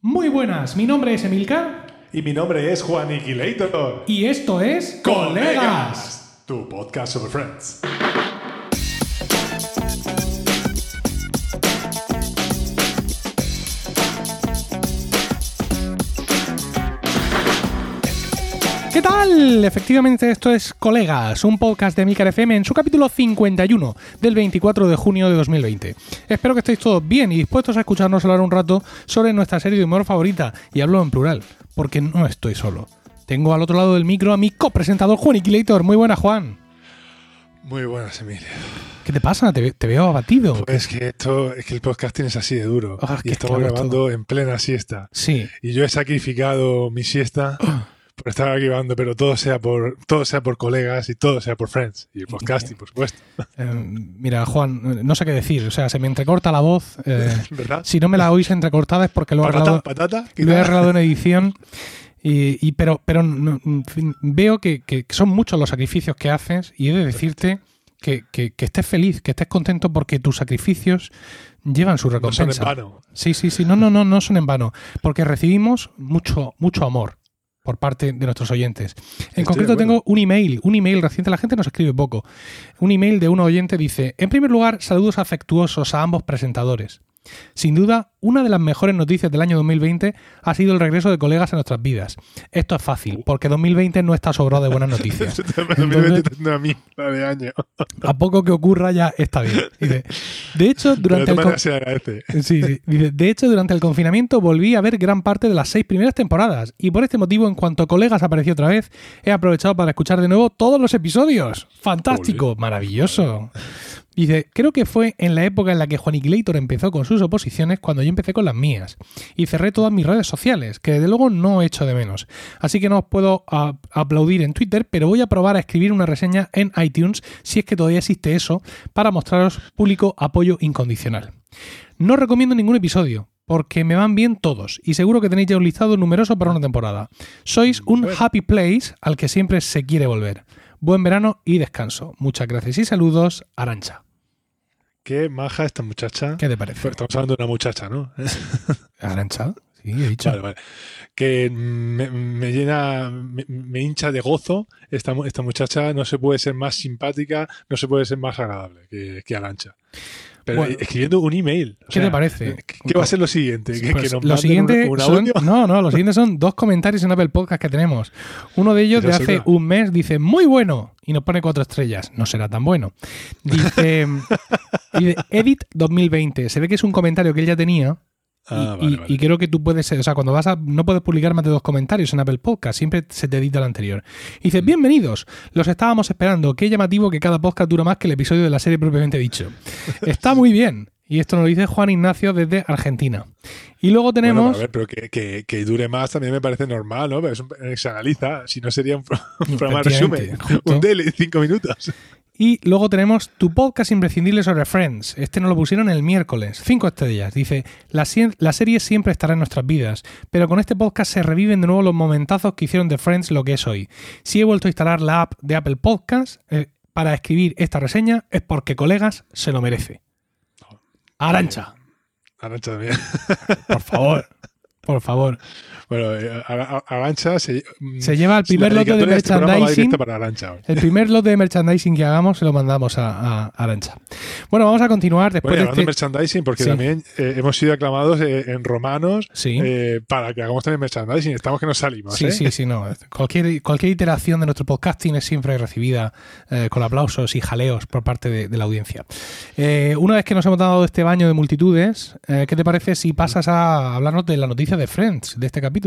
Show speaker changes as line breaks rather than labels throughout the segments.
Muy buenas, mi nombre es Emilcar
Y mi nombre es Juan Iquilator.
y esto es Colegas.
Tu podcast sobre Friends.
Tal? Efectivamente, esto es Colegas, un podcast de Emilcar FM en su capítulo 51 del 24 de junio de 2020. Espero que estéis todos bien y dispuestos a escucharnos hablar un rato sobre nuestra serie de humor favorita, y hablo en plural, porque no estoy solo. Tengo al otro lado del micro a mi copresentador Juan Iquilator. Muy buena, Juan.
Muy buenas, Emilio.
¿Qué te pasa? Te, te veo abatido.
Es que esto, es que el podcasting es así de duro.
Ah,
y estamos grabando en plena siesta.
Sí.
Y yo he sacrificado mi siesta por estar aquí grabando, pero todo sea por, todo sea por colegas y todo sea por Friends. Y el podcasting, por supuesto.
Eh, mira, Juan, no sé qué decir. O sea, se me entrecorta la voz. eh,
¿Verdad?
si no me la oís entrecortada es porque lo he arreglado, lo he arreglado en edición. Y, y- pero pero no- veo que, que son muchos los sacrificios que haces y he de decirte que, que- que estés feliz, que estés contento porque tus sacrificios llevan su
No son en
recompensa.
vano.
Sí, sí, sí. No, no, no, no son en vano. Porque recibimos mucho, mucho amor por parte de nuestros oyentes. En
Estoy
concreto tengo un email, un email reciente, la gente nos escribe poco. Un email de un oyente dice, en primer lugar, saludos afectuosos a ambos presentadores. Sin duda, una de las mejores noticias del año 2020 ha sido el regreso de colegas a nuestras vidas. Esto es fácil, porque 2020 no está sobrado de buenas noticias.
Entonces, una mierda de año.
A poco que ocurra ya está bien. Dice, de hecho,
Pero
durante
de
el...
todas
co-
maneras se agradece.
Sí, sí. Dice, de hecho, durante el confinamiento volví a ver gran parte de las seis primeras temporadas y por este motivo, en cuanto Colegas apareció otra vez, he aprovechado para escuchar de nuevo todos los episodios. Fantástico, maravilloso. Dice, creo que fue en la época en la que Juaniquilator empezó con sus oposiciones cuando yo empecé con las mías. Y cerré todas mis redes sociales, que desde luego no echo de menos. Así que no os puedo aplaudir en Twitter, pero voy a probar a escribir una reseña en iTunes, si es que todavía existe eso, para mostraros público apoyo incondicional. No recomiendo ningún episodio, porque me van bien todos, y seguro que tenéis ya un listado numeroso para una temporada. Sois un happy place al que siempre se quiere volver. Buen verano y descanso. Muchas gracias y saludos, Arancha.
Qué maja esta muchacha.
¿Qué te parece?
Estamos hablando de una muchacha, ¿no?
¿Arancha? Sí, he dicho.
Vale, vale. Que me, me llena, me, me hincha de gozo. Esta, esta muchacha no se puede ser más simpática, no se puede ser más agradable que, que Arancha. Pero
Bueno.
escribiendo un email. o
¿Qué te parece?
¿Qué, va a ser lo siguiente? ¿Que,
Pues
que nos
lo siguiente
un, un
son,
audio?
no, no, lo siguiente son dos comentarios en Apple Podcast que tenemos. Uno de ellos de hace
será.
un mes dice muy bueno y nos pone cuatro estrellas. No será tan bueno. Dice, Edit 2020. Se ve que es un comentario que él ya tenía
Ah,
y-
vale.
y creo que tú puedes, o sea, cuando vas a, no puedes publicar más de dos comentarios en Apple Podcast, siempre se te edita el anterior. Y
Mm.
dice, bienvenidos, los estábamos esperando, qué llamativo que cada podcast dura más que el episodio de la serie propiamente dicho. Está muy bien. Y esto nos lo dice Juan Ignacio desde Argentina. Y luego tenemos...
Bueno, a ver, pero que, que- que dure más también me parece normal, ¿no? Pero es un- se analiza, si no sería un, un programa resumen, un daily, cinco minutos.
Y luego tenemos tu podcast imprescindible sobre Friends. Este nos lo pusieron el miércoles. Cinco estrellas. Dice, la, serie siempre estará en nuestras vidas, pero con este podcast se reviven de nuevo los momentazos que hicieron de Friends lo que es hoy. Si he vuelto a instalar la app de Apple Podcast eh, para escribir esta reseña es porque, colegas, se lo merece. Arancha,
Arancha también.
por favor. Por favor.
Bueno, eh, Ara- Arancha se, mm,
Se lleva el primer lote de
este
merchandising.
para.
El primer lote de merchandising que hagamos se lo mandamos a, a Arancha. Bueno, vamos a continuar después
Bueno,
de este...
de merchandising, porque
Sí.
también eh, hemos sido aclamados eh, en romanos
Sí.
eh, para que hagamos también merchandising. Estamos que nos salimos.
Sí, sí, sí, no. Cualquier, cualquier iteración de nuestro podcasting es siempre recibida con aplausos y jaleos por parte de, de la audiencia. Una vez que nos hemos dado este baño de multitudes, ¿qué te parece si pasas a hablarnos de la noticia de Friends, de este capítulo?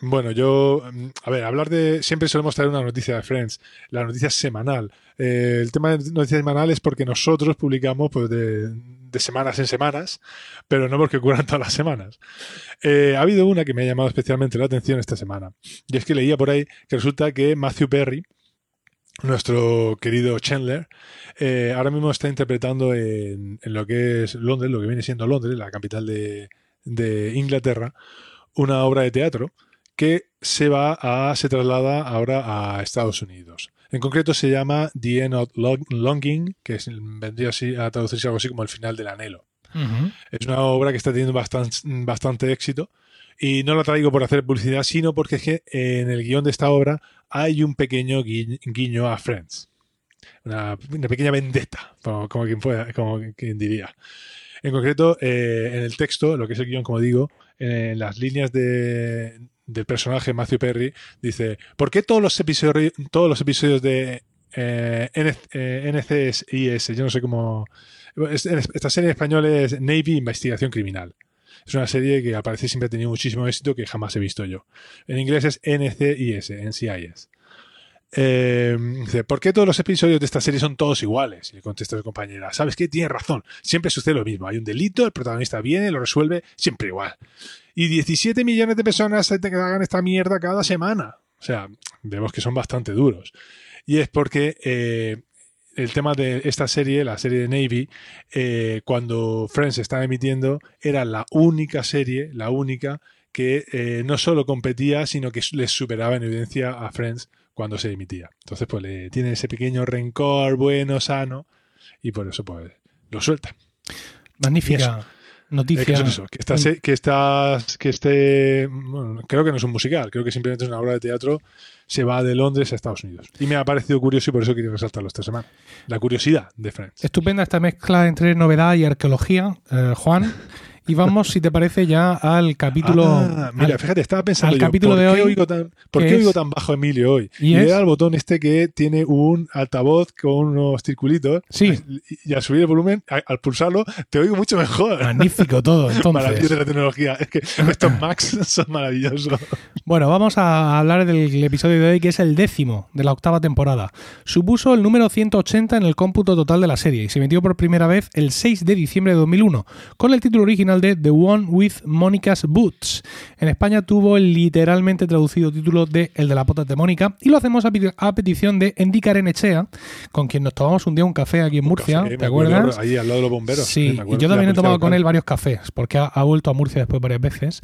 Bueno, yo, mm, a ver, hablar de. Siempre solemos traer una noticia de Friends, la noticia semanal. Eh, el tema de noticia semanal es porque nosotros publicamos pues, de, de semanas en semanas, pero no porque ocurran todas las semanas. Eh, ha habido una que me ha llamado especialmente la atención esta semana, y es que leía por ahí que resulta que Matthew Perry, nuestro querido Chandler, eh, ahora mismo está interpretando en, en lo que es Londres, lo que viene siendo Londres, la capital de, de Inglaterra, una obra de teatro que se va a se traslada ahora a Estados Unidos. En concreto se llama The End of Long- Longing, que es- vendría así a traducirse algo así como el final del anhelo. Es una obra que está teniendo bastante, bastante éxito. Y no la traigo por hacer publicidad, sino porque es que en el guion de esta obra hay un pequeño gui- guiño a Friends. Una, una pequeña vendetta, como, como quien, pueda, como quien diría. En concreto, eh, en el texto, lo que es el guion, como digo, en las líneas de- del personaje Matthew Perry, dice, ¿por qué todos los episodios, todos los episodios de eh, N- eh, NCIS, yo no sé cómo... Esta serie en español es Navy Investigación Criminal. Es una serie que al parecer siempre ha tenido muchísimo éxito que jamás he visto yo. En inglés es NCIS, NCIS. Eh, ¿por qué todos los episodios de esta serie son todos iguales? Le contesta su compañera, ¿sabes qué? Tienes razón, siempre sucede lo mismo. Hay un delito, el protagonista viene, lo resuelve, siempre igual. Y 17 millones de personas se te hagan esta mierda cada semana. O sea, vemos que son bastante duros. Y es porque eh, el tema de esta serie, la serie de Navy, eh, cuando Friends estaba emitiendo, era la única serie, la única que eh, no solo competía, sino que les superaba en evidencia a Friends cuando se emitía. Entonces, pues le tiene ese pequeño rencor bueno, sano, y por eso, pues, lo suelta.
Magnífica noticia.
que eso, eso, que, bueno, creo que no es un musical, creo que simplemente es una obra de teatro, se va de Londres a Estados Unidos. Y me ha parecido curioso y por eso quería resaltarlo esta semana. La curiosidad de Friends.
Estupenda esta mezcla entre novedad y arqueología, eh, Juan. Y vamos, si te parece, ya al capítulo.
Ah, mira,
al-
fíjate, estaba pensando
al
yo,
capítulo
¿por,
de
qué
hoy,
oigo tan, ¿por qué oigo tan bajo Emilio hoy?
¿Y
Y, le
es?
da al botón este que tiene un altavoz con unos circulitos.
Sí.
Y, y al subir el volumen, a- al pulsarlo, te oigo mucho mejor.
Magnífico todo, entonces.
de la tecnología. Es que estos Macs son maravillosos.
Bueno, vamos a hablar del episodio de hoy, que es el décimo de la octava temporada. Supuso el número 180 en el cómputo total de la serie y se emitió por primera vez el 6 de diciembre de 2001, con el título original de The One with Monica's Boots. En España tuvo el literalmente traducido título de El de la pota de Mónica y lo hacemos a, peti- a petición de Endy Karenechea, con quien nos tomamos un día un café aquí en Murcia,
Café,
¿te acuerdas?
Ahí al lado de los bomberos.
Sí, y yo también he tomado con él varios cafés, porque ha, ha vuelto a Murcia después varias veces.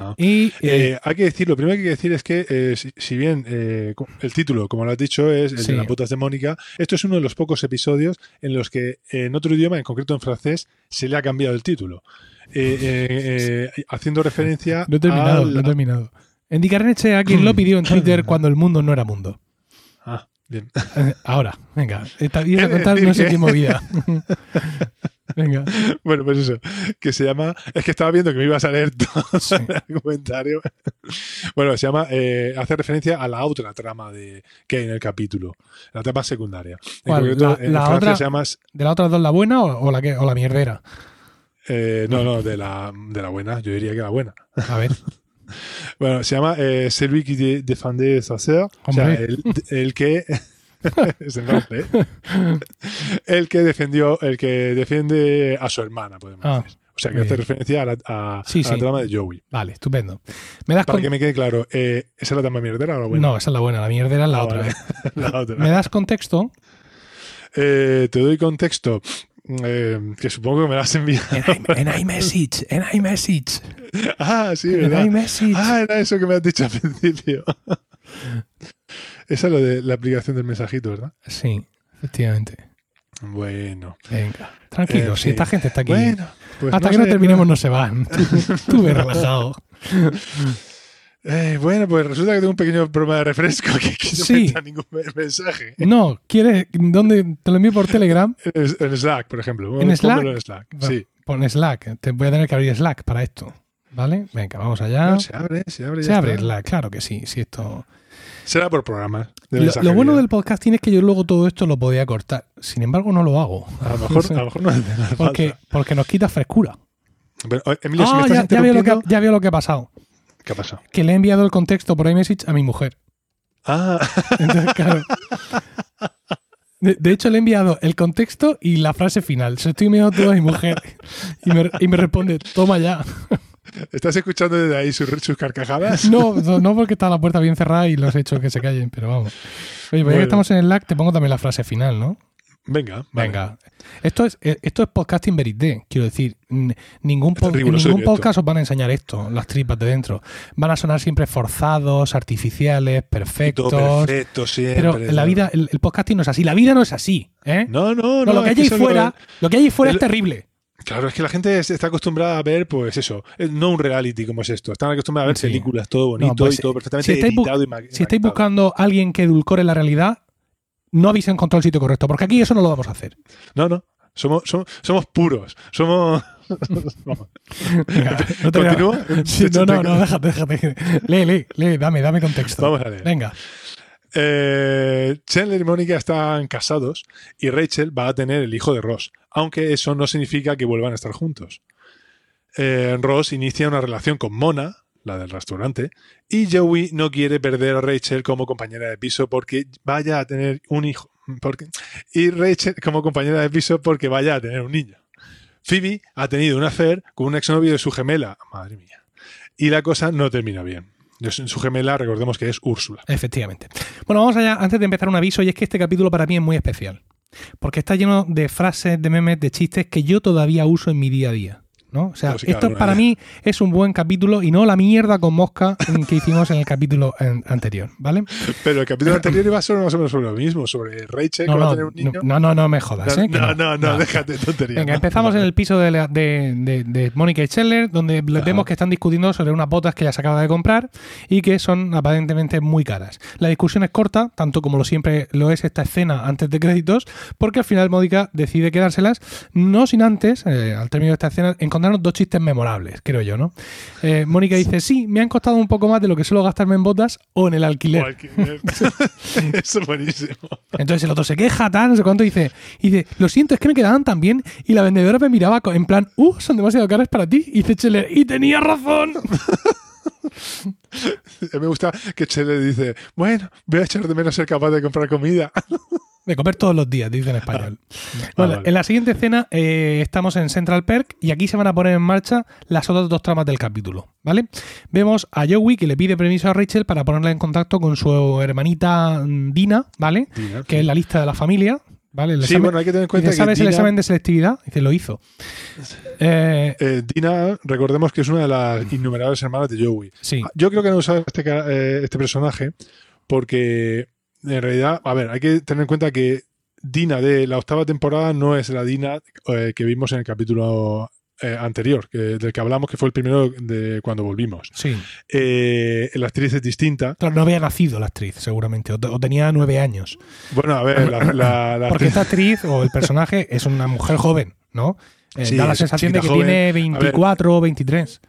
Ah.
Y eh,
Eh, hay que decir, lo primero que hay que decir es que, eh, si, si bien el título, como lo has dicho, es el
Sí.
de las putas de Mónica, esto es uno de los pocos episodios en los que en otro idioma, en concreto en francés, se le ha cambiado el título. Eh, eh, eh, haciendo referencia
No he terminado,
al-
no he terminado. Endy Karenechea, quien lo pidió en Twitter cuando el mundo no era mundo.
Ah, bien.
Ahora, venga. Ibas a contar no sé qué movida. venga.
Bueno, pues eso, que se llama. Es que estaba viendo que me ibas a leer todo
Sí.
el comentario. Bueno, se llama. eh, hace referencia a la otra trama de, que hay en el capítulo, la trama secundaria. En
¿Cuál?
concreto,
La-
en
la otra-
se llama.
¿De la otra dos la buena o, o la, que, o la mierdera?
Eh, no, no, de la, de la buena, yo diría que la buena.
A ver.
Bueno, se llama eh, Celui qui de- défendait sa sœur. O sea, el, el que. es el nombre, ¿eh? El que defendió, el que defiende a su hermana, podemos
Ah,
decir. O sea, que hace referencia a la, a-
Sí,
a la
sí.
trama de Joey.
Vale, estupendo. ¿Me das
Para que me quede claro, eh, ¿esa es la trama mierdera o la buena?
No, esa es la buena, la mierdera es la
Ah,
otra.
vale. La otra.
¿Me das contexto?
Eh, te doy contexto, eh, que supongo que me lo has enviado.
En, en iMessage, en iMessage.
ah, sí,
En
¿verdad?
iMessage.
Ah, era eso que me has dicho al principio. Esa es lo de la aplicación del mensajito, ¿verdad?
Sí, efectivamente.
Bueno.
Venga, tranquilo,
En
si esta gente está aquí.
Bueno, pues
Hasta
no
que no terminemos no se van. Tú, tú ve relajado.
Eh, bueno, pues resulta que tengo un pequeño problema de refresco que aquí no
Sí.
me ningún me- mensaje.
No, ¿quieres? ¿Dónde? ¿Te lo envío por Telegram?
En, en Slack, por ejemplo.
¿En Slack?
en Slack.
Va,
Sí.
Pon Slack. Te voy a tener que abrir Slack para esto. ¿Vale? Venga, vamos allá.
No, se abre, se abre.
Se
ya
abre
está.
Slack, claro que sí. sí esto...
Será por programas.
Lo, bueno del podcasting es que yo luego todo esto lo podía cortar. Sin embargo, no lo hago.
A lo mejor, a lo mejor no
Porque, porque nos quita frescura.
Pero, Emilio, si me
Ah,
estás
ya, ya veo lo que, ya veo lo que ha pasado.
¿Qué ha pasado?
Que le he enviado el contexto por iMessage a mi mujer.
Ah,
Entonces, claro. De, de hecho, le he enviado el contexto y la frase final. Se lo estoy enviando todo a mi mujer. Y me, y me responde, toma ya.
¿estás escuchando desde ahí sus, sus carcajadas?
No, no, no porque está la puerta bien cerrada y los he hecho que se callen, pero vamos. Oye, pues ya que estamos en el lag, te pongo también la frase final, ¿no?
Venga, vale.
Venga. Esto es, eh, esto es podcasting verité, quiero decir. Ningún, ningún podcast os van a enseñar esto, las tripas de dentro. Van a sonar siempre forzados, artificiales,
todo
perfectos.
perfecto siempre.
Pero la
¿no?
vida, el, el podcasting no es así. La vida no es así. ¿eh?
No, no, no.
No, lo que hay ahí fuera, lo que hay fuera
el-
es terrible.
Claro, es que la gente es- está acostumbrada a ver, pues eso, eh, no un reality como es esto. Están acostumbrados a ver
Sí.
películas, todo bonito
pues,
y todo perfectamente
si estáis
editado y
Si estáis buscando a alguien que edulcore la realidad, no habéis encontrado el sitio correcto, porque aquí eso no lo vamos a hacer.
No, no. Somos, somos, somos puros. Somos.
Venga, no te
¿Continúo?
Sí, no, no, no, déjate, déjate. Lee, lee, lee, dame, dame contexto.
Vamos a leer.
Venga.
Eh, Chandler y Mónica están casados y Rachel va a tener el hijo de Ross, aunque eso no significa que vuelvan a estar juntos. Eh, Ross inicia una relación con Mona, la del restaurante, y Joey no quiere perder a Rachel como compañera de piso porque vaya a tener un hijo. Porque, y Rachel como compañera de piso porque vaya a tener un niño. Phoebe ha tenido un affair con un exnovio de su gemela, madre mía, y la cosa no termina bien. Su gemela, recordemos que es Úrsula.
Efectivamente. Bueno, vamos allá. Antes de empezar un aviso, y es que este capítulo para mí es muy especial. Porque está lleno de frases, de memes, de chistes que yo todavía uso en mi día a día. ¿No? O sea,
sí,
esto
claro,
para mí es un buen capítulo y no la mierda con mosca que hicimos en el capítulo anterior, ¿vale?
Pero el capítulo anterior iba sobre más o menos sobre lo mismo, sobre Rachel
No,
que va a tener un niño.
no, no, no me jodas,
no,
¿eh?
No, no, no, déjate tonterías.
Venga, empezamos en el piso de, la- de, de- de Mónica y Scheller, donde
Ajá.
vemos que están discutiendo sobre unas botas que ya se acaba de comprar y que son aparentemente muy caras. La discusión es corta, tanto como lo siempre lo es esta escena antes de créditos, porque al final Mónica decide quedárselas, no sin antes, eh, al término de esta escena, dos chistes memorables, creo yo, ¿no? Eh, Mónica dice, sí, me han costado un poco más de lo que suelo gastarme en botas o en el
O
alquiler.
alquiler. Eso es buenísimo.
Entonces el otro se queja, tal, no sé cuánto, dice, dice, lo siento, es que me quedaban tan bien. Y la vendedora me miraba en plan, uh, son demasiado caras para ti. Y dice Scheller, y tenía razón.
Me gusta que Chele dice, bueno, voy a echar de menos ser capaz de comprar comida.
De comer todos los días, dice en español. Bueno,
Ah, vale.
en la siguiente escena eh, estamos en Central Perk y aquí se van a poner en marcha las otras dos tramas del capítulo, ¿vale? Vemos a Joey que le pide permiso a Rachel para ponerla en contacto con su hermanita mm, Dina, ¿vale? Que es la lista de la familia, ¿vale? El
Sí,
examen-
bueno, hay que tener en cuenta
dice,
que
¿sabes el
Dina-
examen de selectividad? Dice, lo hizo. Eh,
Eh, Dina, recordemos que es una de las innumerables hermanas de Joey.
sí.
Yo creo que han usado este, eh, este personaje porque en realidad, a ver, hay que tener en cuenta que Dina de la octava temporada no es la Dina eh, que vimos en el capítulo eh, anterior, que, del que hablamos, que fue el primero de cuando volvimos.
Sí.
Eh, la actriz es distinta.
Claro, no había nacido la actriz, seguramente, o, te- o tenía nueve años.
Bueno, a ver, la, la- la
Porque
actriz-
esta actriz o el personaje es una mujer joven, ¿no?
Sí,
da la sensación de que
joven.
tiene
A ver,
24 o 23.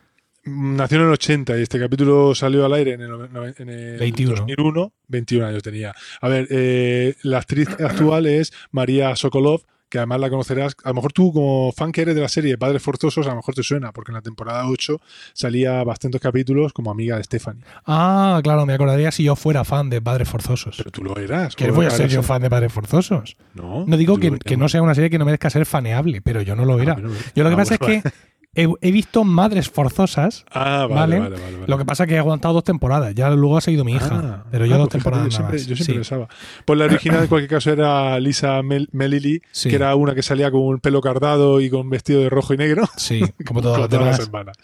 Nació en el 80 y este capítulo salió al aire en el, en el
21.
2001. 21 años tenía. A ver, eh, la actriz actual es María Sokolov, que además la conocerás. A lo mejor tú, como fan que eres de la serie Padres Forzosos, a lo mejor te suena, porque en la temporada 8 salía bastantes capítulos como amiga de Stephanie.
Ah, claro, me acordaría si yo fuera fan de Padres Forzosos.
Pero tú lo eras.
¿Qué
¿o
voy a ser yo fan de Padres Forzosos?
No,
No digo que, que no sea una serie que no merezca ser faneable, pero yo no lo era.
Ah, bueno,
Yo lo que
ah,
pasa
bueno,
es que he, he visto Madres Forzosas.
Ah,
Vale.
vale, vale, vale, vale.
Lo que pasa es que he aguantado dos temporadas. Ya luego ha seguido mi hija.
Ah,
pero yo
ah,
dos
pues fíjate,
temporadas
yo
nada
siempre,
más.
yo siempre
Sí.
pensaba. Pues la original en cualquier caso era Lisa Mel Melili,
Sí.
que era una que salía con un pelo cardado y con vestido de rojo y negro.
Sí, como todas las
semanas.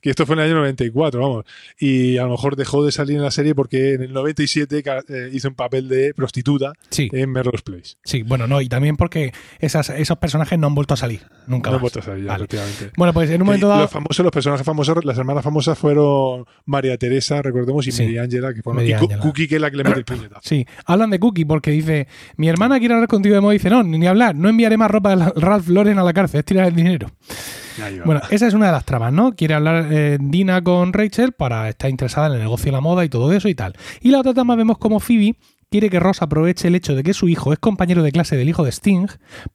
Que esto fue en el año 94, vamos. Y a lo mejor dejó de salir en la serie porque en el 97 ca- eh, hizo un papel de prostituta
Sí,
en Melrose Place.
sí, bueno, no, y también porque esas, esos personajes no han vuelto a salir. Nunca
No
más.
vuelto a salir, ya, efectivamente.
Bueno, pues en un momento dado.
Los famosos, los personajes famosos, las hermanas famosas fueron María Teresa, recordemos, y
Sí.
Mary Angela, que fueron, y
Ángela.
Cookie, que es la que le mete el puñetazo.
Sí, hablan de Cookie porque dice: Mi hermana quiere hablar contigo de moda. Y dice: No, ni hablar, no enviaré más ropa de Ralph Lauren a la cárcel, es tirar el dinero. Bueno, esa es una de las tramas, ¿no? Quiere hablar eh, Dina con Rachel para estar interesada en el negocio de la moda y todo eso y tal. Y la otra trama vemos como Phoebe quiere que Ross aproveche el hecho de que su hijo es compañero de clase del hijo de Sting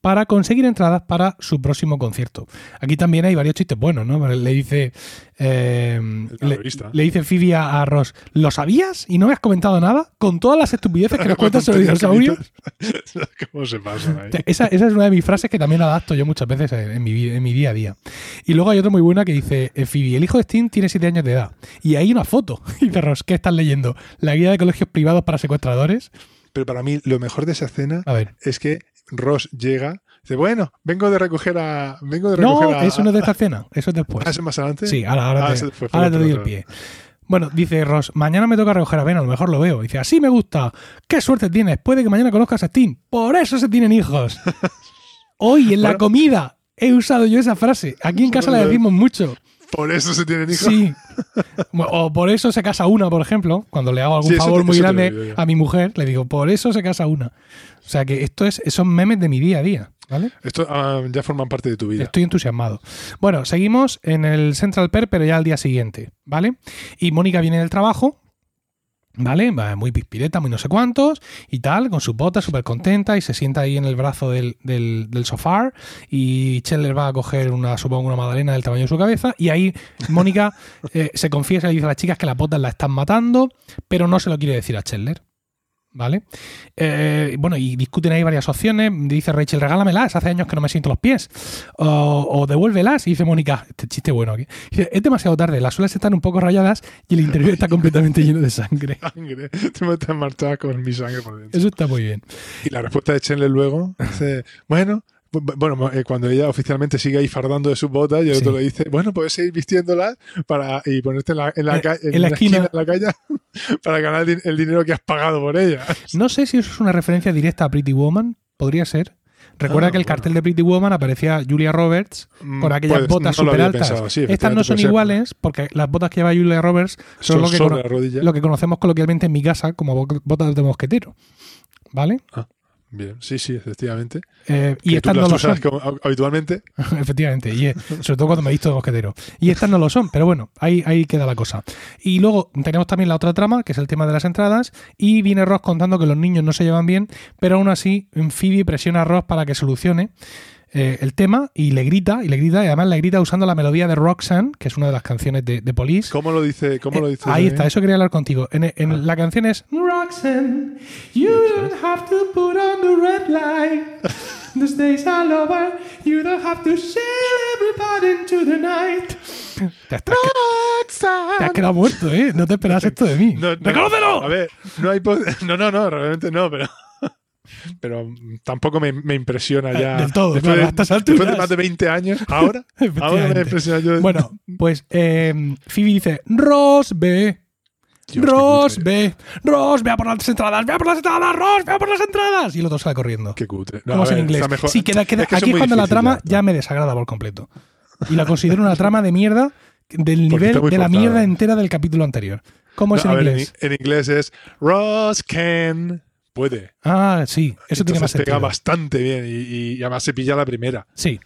para conseguir entradas para su próximo concierto. Aquí también hay varios chistes buenos, ¿no? Le dice, eh, le, dice Phoebe a, a Ross, ¿lo sabías y no me has comentado nada? Con todas las estupideces que nos cuentas sobre dinosaurios.
¿Cómo se pasan ahí?
Esa, esa es una de mis frases que también adapto yo muchas veces en, en mi, vi- en mi día a día. Y luego hay otra muy buena que dice, eh, Phoebe, el hijo de Steam tiene 7 años de edad. Y hay una foto. Y dice Ross, ¿qué estás leyendo? ¿La guía de colegios privados para secuestradores?
Pero para mí, lo mejor de esa escena es que Ross llega, dice, bueno, vengo de recoger a. Vengo de
No,
recoger a.
eso no es de esta escena. Eso es después.
¿Ah, eso más adelante?
Sí, ahora, ahora
Ah,
te, ahora doy el pie. Bueno, dice Ross, mañana me toca recoger a Ben, a lo mejor lo veo. Dice, así me gusta. ¿Qué suerte tienes? Puede que mañana conozcas a Steam. Por eso se tienen hijos. Hoy en la
Bueno.
comida. he usado yo esa frase. Aquí en casa la decimos mucho.
Por eso se tienen hijos.
Sí. O por eso se casa una, por ejemplo. Cuando le hago algún
Sí,
favor
te-
muy grande a mi mujer, le digo, por eso se casa una. O sea que esto es, son memes de mi día a día. ¿Vale?
Esto ah, ya forman parte de tu vida.
Estoy entusiasmado. Bueno, seguimos en el Central Perk, pero ya al día siguiente, ¿vale? Y Mónica viene del trabajo, ¿vale? Va muy pispireta, muy no sé cuántos, y tal, con su bota, súper contenta, y se sienta ahí en el brazo del, del, del sofá, y Chandler va a coger una, supongo, una magdalena del tamaño de su cabeza, y ahí Mónica eh, se confiesa y dice a las chicas que las botas la están matando, pero no se lo quiere decir a Chandler. ¿Vale? Eh, bueno, y discuten ahí varias opciones. Dice Rachel, regálamelas, hace años que no me siento los pies. O, o devuélvelas. Y dice Mónica, este chiste bueno aquí. Dice, es demasiado tarde, las suelas están un poco rayadas y el interior está completamente lleno de sangre.
Sangre. Tú me estás marchada con mi sangre por dentro.
Eso está muy bien.
Y la respuesta de Chandler luego dice, bueno, bu- bueno, eh, cuando ella oficialmente sigue ahí fardando de sus botas y el otro le dice, bueno, puedes seguir vistiéndolas para, y ponerte en la, en la,
Eh,
ca-
en la esquina.
de la calle para ganar el, din- el dinero que has pagado por ella.
No sé si eso es una referencia directa a Pretty Woman. Podría ser. Recuerda
Ah,
que el
bueno.
cartel de Pretty Woman aparecía Julia Roberts
Mm,
con aquellas
puede-
botas
no había
altas.
pensado, sí,
Estas no son iguales porque las botas que lleva Julia Roberts son,
Son
lo, que lo que conocemos coloquialmente en mi casa como bo- botas de mosquetero. ¿Vale?
Bien, sí, sí, efectivamente.
Eh, y estas no lo son.
habitualmente.
Efectivamente, y eh, sobre todo cuando me he visto de mosquetero. Y estas no lo son, pero bueno, ahí, ahí queda la cosa. Y luego tenemos también la otra trama, que es el tema de las entradas, y viene Ross contando que los niños no se llevan bien, pero aún así Phoebe presiona a Ross para que solucione eh, el tema y le grita, y le grita, y además le grita usando la melodía de Roxanne, que es una de las canciones de, de Police.
¿Cómo lo dice? ¿Cómo lo
Eh,
dice?
ahí está, eso quería hablar contigo. En, en
Ah.
La canción es Roxanne, you don't have to put on the red light. The days are over, you don't have to share everybody into the night. Te has, te has- te has quedado muerto, ¿eh? No te esperabas esto de mí.
No, no,
¡Reconócelo!
A ver, no hay. No, no, no, realmente no, pero. Pero tampoco me, me impresiona ya.
Del todo,
Después,
claro,
de, después de más de 20 años, ahora. ahora me impresiona yo.
Bueno, pues eh, Phoebe dice, Ross, ve.
Dios,
Ross, ve. Ross, ve a por las entradas, ve a por las entradas, Ross, ve a por las entradas. Y el otro sale corriendo.
Qué cutre. No,
¿Cómo
a
es en inglés?
mejor-
Sí, queda, queda.
es que
aquí es cuando la trama
ya.
me desagrada por completo. Y la considero una trama de mierda del
Porque
nivel de la mierda entera del capítulo anterior. ¿Cómo es en
ver,
inglés?
en, en inglés es Ross can. Puede.
Ah, sí, eso tiene más
Entonces pega
sentido.
bastante bien y, y además se pilla la primera.
Sí,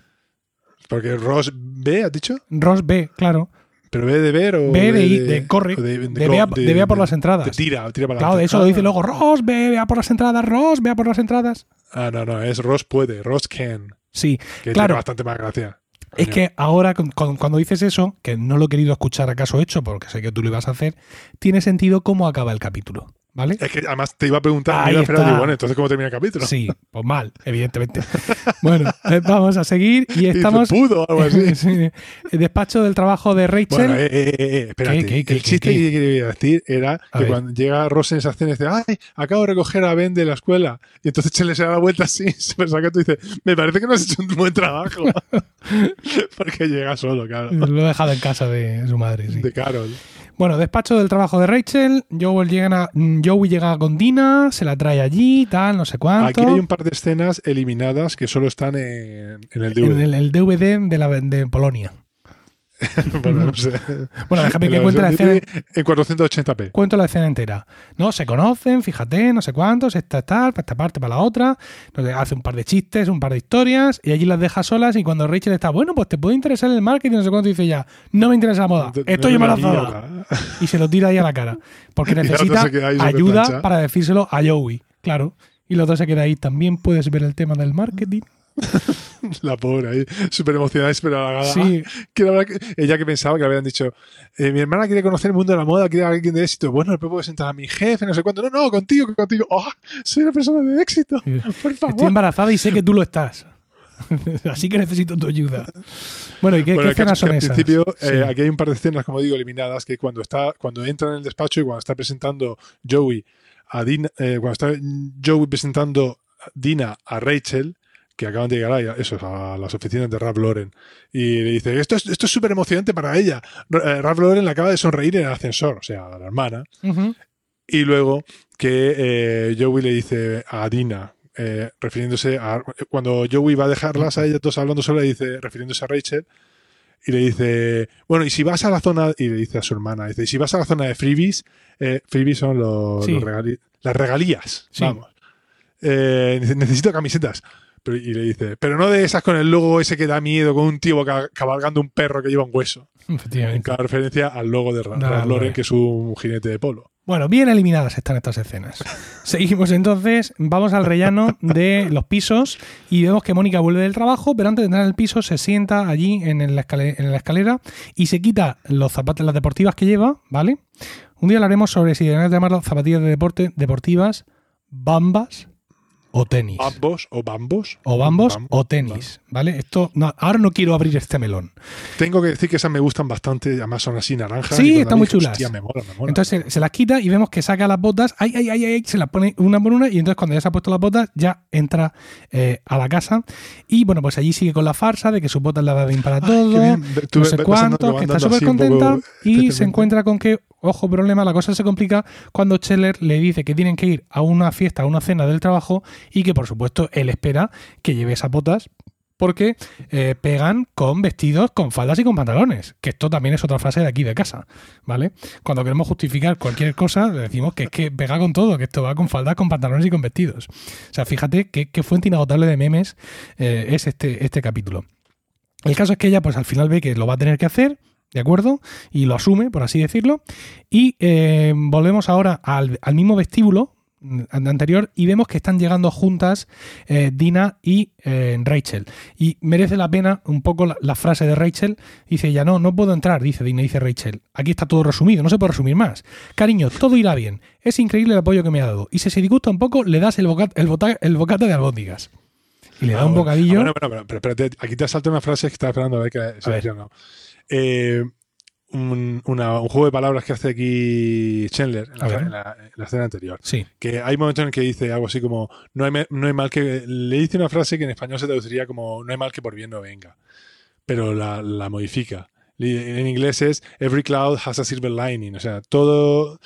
Porque Ross B, ¿has dicho?
Ross ve, claro.
¿Pero B de ver o
Ve de,
B
de corre, de,
de-
a,
de-
de ve a por las entradas.
tira, tira para
Claro, de eso lo dice
Ah.
luego, Ross, ve, ve a por las entradas, Ross, ve a por las entradas.
Ah, no, no, es Ross puede, Ross can.
Sí,
Que
Claro.
tiene bastante más gracia.
es
Coño.
que ahora con- con- cuando dices eso, que no lo he querido escuchar acaso hecho, porque sé que tú lo ibas a hacer, tiene sentido cómo acaba el capítulo, ¿vale?
Es que además te iba a preguntar, me
Ahí
iba a esperar,
está.
digo, bueno, entonces ¿cómo termina el capítulo?
Sí, pues mal, evidentemente. Bueno, eh, vamos a seguir y
Y
estamos...
pudo algo así.
Sí, el despacho del trabajo de Rachel.
Bueno, eh, eh, eh, espérate.
¿Qué, qué, qué,
el chiste que quería decir era
A
que
ver.
cuando llega Ross en esa escena dice, ay, acabo de recoger a Ben de la escuela. Y entonces Chele se da la vuelta así, se pensaba que tú dices, me parece que no has hecho un buen trabajo. Porque llega solo, claro.
Lo he dejado en casa de su madre, sí.
De Carol.
Bueno, despacho del trabajo de Rachel. Joel llega a- mm, Joey llega con Dina, se la trae allí, tal, no sé cuánto.
Aquí hay un par de escenas eliminadas que solo están en, en el DVD.
en el, el DVD de, la, de Polonia.
bueno, no sé.
Bueno, déjame que cuente la escena.
DVD En 480p.
Cuento la escena entera. No, se conocen, fíjate, no sé cuántos, esta tal, para esta parte, para la otra. Hace un par de chistes, un par de historias, y allí las deja solas. Y cuando Rachel está, bueno, pues te puede interesar el marketing, no sé cuánto, dice ya, no me interesa la moda, estoy embarazada. Y se lo tira ahí a la cara. Porque necesita ayuda para decírselo a Joey, claro. Y la otra se queda ahí. También puedes ver el tema del marketing.
La pobre ahí, súper emocionada, súper halagada.
Sí.
Que- ella que pensaba que le habían dicho, eh, mi hermana quiere conocer el mundo de la moda, quiere alguien de éxito. Bueno, después puedo sentar a mi jefe, no sé cuánto. No, no, contigo, contigo. ¡Oh, soy una persona de éxito. Por
Estoy
favor.
embarazada y sé que tú lo estás. Así que necesito tu ayuda. Bueno, ¿y qué,
Bueno,
qué
que-
escenas son
al
esas?
principio,
Sí.
eh, aquí hay un par de escenas, como digo, eliminadas, que cuando está, cuando entra en el despacho y cuando está presentando Joey a Dina, eh, cuando está Joey presentando a Dina a Rachel, que acaban de llegar a, eso, a las oficinas de Ralph Lauren, y le dice, esto es esto es súper emocionante para ella. Eh, Ralph Lauren le acaba de sonreír en el ascensor, o sea, a la hermana, y luego que eh, Joey le dice a Dina, eh, refiriéndose a. Cuando Joey va a dejarlas a ellas dos hablando solo, le dice, refiriéndose a Rachel, y le dice, bueno, y si vas a la zona, y le dice a su hermana, dice, y si vas a la zona de freebies, eh, freebies son los,
Sí.
los regali- las regalías,
Sí.
vamos. Eh, necesito camisetas. Pero- y le dice, pero no de esas con el logo ese que da miedo, con un tío ca- cabalgando un perro que lleva un hueso. En cada referencia al logo de Ra-
De
Ralph Lauren. que es un jinete de polo.
Bueno, bien eliminadas están estas escenas. Seguimos entonces, vamos al rellano de los pisos y vemos que Mónica vuelve del trabajo, pero antes de entrar en el piso se sienta allí en la, escale- en la escalera y se quita los zapatos, las deportivas que lleva, ¿vale? Un día hablaremos sobre si deben llamarlas zapatillas de deporte deportivas, bambas o tenis.
Bambos o bambos.
O bambos
Bam-
o tenis, ¿vale? Esto no, ahora no quiero abrir este melón.
Tengo que decir que esas me gustan bastante, además son así naranjas.
Sí, están muy
dije,
chulas.
Hostia, me mola, me mola.
Entonces se, se las quita y vemos que saca las botas, ay, ay, ay, ay, se las pone una por una y entonces cuando ya se ha puesto las botas ya entra eh, a la casa y bueno, pues allí sigue con la farsa de que sus botas le va bien para
Ay,
todo,
qué bien. Tú
no sé cuánto, que está súper contenta y se encuentra con que, ojo, problema, la cosa se complica cuando Scheller le dice que tienen que ir a una fiesta, a una cena del trabajo y que por supuesto él espera que lleve esas botas porque eh, pegan con vestidos, con faldas y con pantalones. Que esto también es otra frase de aquí de casa, ¿vale? Cuando queremos justificar cualquier cosa, decimos que es que pega con todo, que esto va con faldas, con pantalones y con vestidos. O sea, fíjate qué, qué fuente inagotable de memes eh, es este, este capítulo. El caso es que ella, pues al final ve que lo va a tener que hacer, ¿de acuerdo? Y lo asume, por así decirlo. Y eh, volvemos ahora al, al mismo vestíbulo anterior y vemos que están llegando juntas eh, Dina y eh, Rachel. Y merece la pena un poco la, la frase de Rachel. Dice ella, no, no puedo entrar, dice Dina, dice Rachel. Aquí está todo resumido, no se puede resumir más. Cariño, todo irá bien. Es increíble el apoyo que me ha dado. Y si se disgusta un poco, le das el, boca- el, bota- el bocata de albóndigas. Y le da
Ah,
un
bueno.
bocadillo.
Ah, bueno, bueno, pero espérate, aquí te salta una frase que estaba esperando a ver que se no. Eh, un, una- un juego de palabras que hace aquí Chandler en la,
ver.
en la- en la escena anterior.
Sí.
Que hay momentos en el que dice algo así como: no hay, no hay mal que. Le dice una frase que en español se traduciría como: No hay mal que por bien no venga. Pero la, la modifica. En inglés es: Every cloud has a silver lining. O sea, todo.